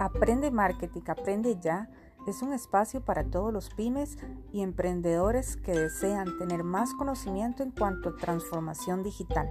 Aprende Marketing, aprende ya. Es un espacio para todos los pymes y emprendedores que desean tener más conocimiento en cuanto a transformación digital.